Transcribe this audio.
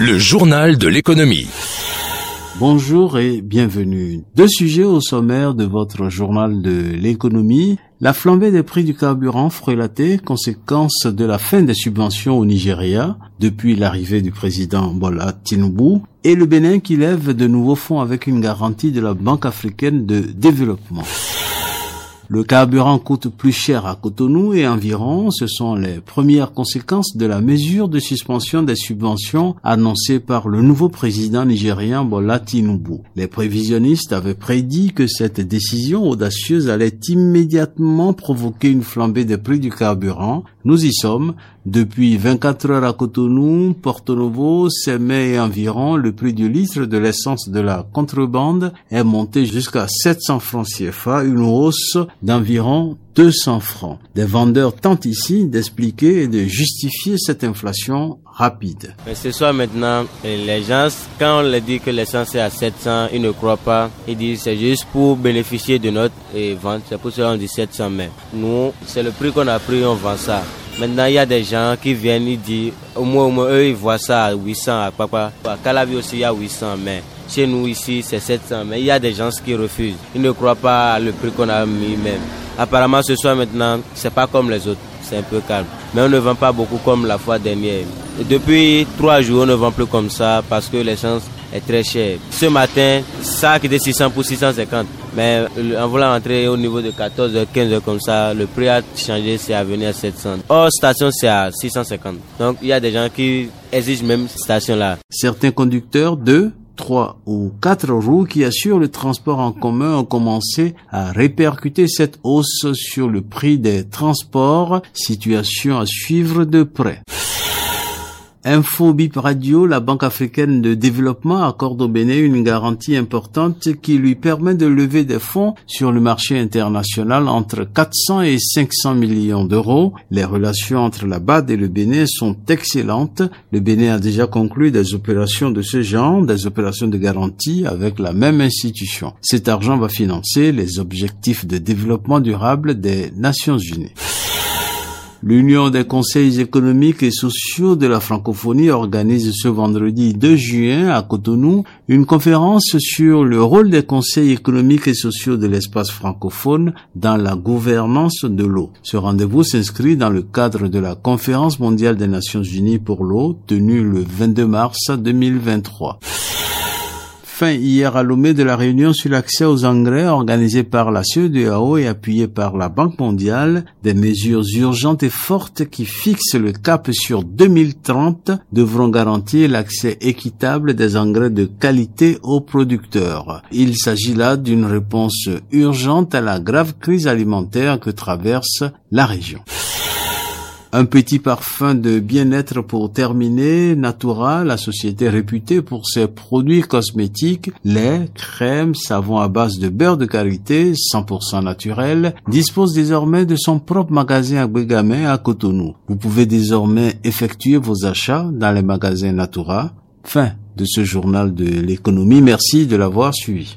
Le journal de l'économie. Bonjour et bienvenue. Deux sujets au sommaire de votre journal de l'économie. La flambée des prix du carburant frelaté, conséquence de la fin des subventions au Nigeria depuis l'arrivée du président Bola Tinubu, et le Bénin qui lève de nouveaux fonds avec une garantie de la Banque africaine de développement? Le carburant coûte plus cher à Cotonou et environ. Ce sont les premières conséquences de la mesure de suspension des subventions annoncée par le nouveau président nigérien Bola Tinubu. Les prévisionnistes avaient prédit que cette décision audacieuse allait immédiatement provoquer une flambée des prix du carburant. Nous y sommes. Depuis 24 heures à Cotonou, Porto Novo, Semé et environ, le prix du litre de l'essence de la contrebande est monté jusqu'à 700 francs CFA, une hausse d'environ 200 francs. Des vendeurs tentent ici d'expliquer et de justifier cette inflation rapide. Mais ce soir maintenant, les gens, quand on leur dit que l'essence est à 700, ils ne croient pas. Ils disent c'est juste pour bénéficier de notre vente. C'est pour cela qu'on dit 700 mais nous, c'est le prix qu'on a pris, on vend ça. Maintenant, il y a des gens qui viennent, ils disent, au moins, au moins, eux, ils voient ça à 800 à papa. À Calavi aussi, il y a 800 mais chez nous ici, c'est 700. Mais il y a des gens qui refusent. Ils ne croient pas le prix qu'on a mis même. Apparemment, ce soir maintenant, c'est pas comme les autres. C'est un peu calme. Mais on ne vend pas beaucoup comme la fois dernière. Depuis trois jours, on ne vend plus comme ça parce que l'essence est très chère. Ce matin, a quitté 600 pour 650. Mais en voulant entrer au niveau de 14 15 comme ça, le prix a changé, c'est à venir à 700. Hors station, c'est à 650. Donc il y a des gens qui exigent même station-là. Certains conducteurs de trois ou quatre roues qui assurent le transport en commun ont commencé à répercuter cette hausse sur le prix des transports, situation à suivre de près. Info Bip Radio, la Banque africaine de développement accorde au Bénin une garantie importante qui lui permet de lever des fonds sur le marché international entre 400 et 500 millions d'euros. Les relations entre la BAD et le Bénin sont excellentes. Le Bénin a déjà conclu des opérations de ce genre, des opérations de garantie avec la même institution. Cet argent va financer les objectifs de développement durable des Nations Unies. L'Union des conseils économiques et sociaux de la francophonie organise ce vendredi 2 juin à Cotonou une conférence sur le rôle des conseils économiques et sociaux de l'espace francophone dans la gouvernance de l'eau. Ce rendez-vous s'inscrit dans le cadre de la conférence mondiale des Nations Unies pour l'eau tenue le 22 mars 2023 fin hier à Lomé de la réunion sur l'accès aux engrais organisée par la CEDEAO et appuyée par la Banque mondiale, des mesures urgentes et fortes qui fixent le cap sur 2030 devront garantir l'accès équitable des engrais de qualité aux producteurs. Il s'agit là d'une réponse urgente à la grave crise alimentaire que traverse la région. Un petit parfum de bien-être pour terminer. Natura, la société réputée pour ses produits cosmétiques, lait, crème, savon à base de beurre de karité, 100% naturel, dispose désormais de son propre magasin à Bégamé à Cotonou. Vous pouvez désormais effectuer vos achats dans les magasins Natura. Fin de ce journal de l'économie. Merci de l'avoir suivi.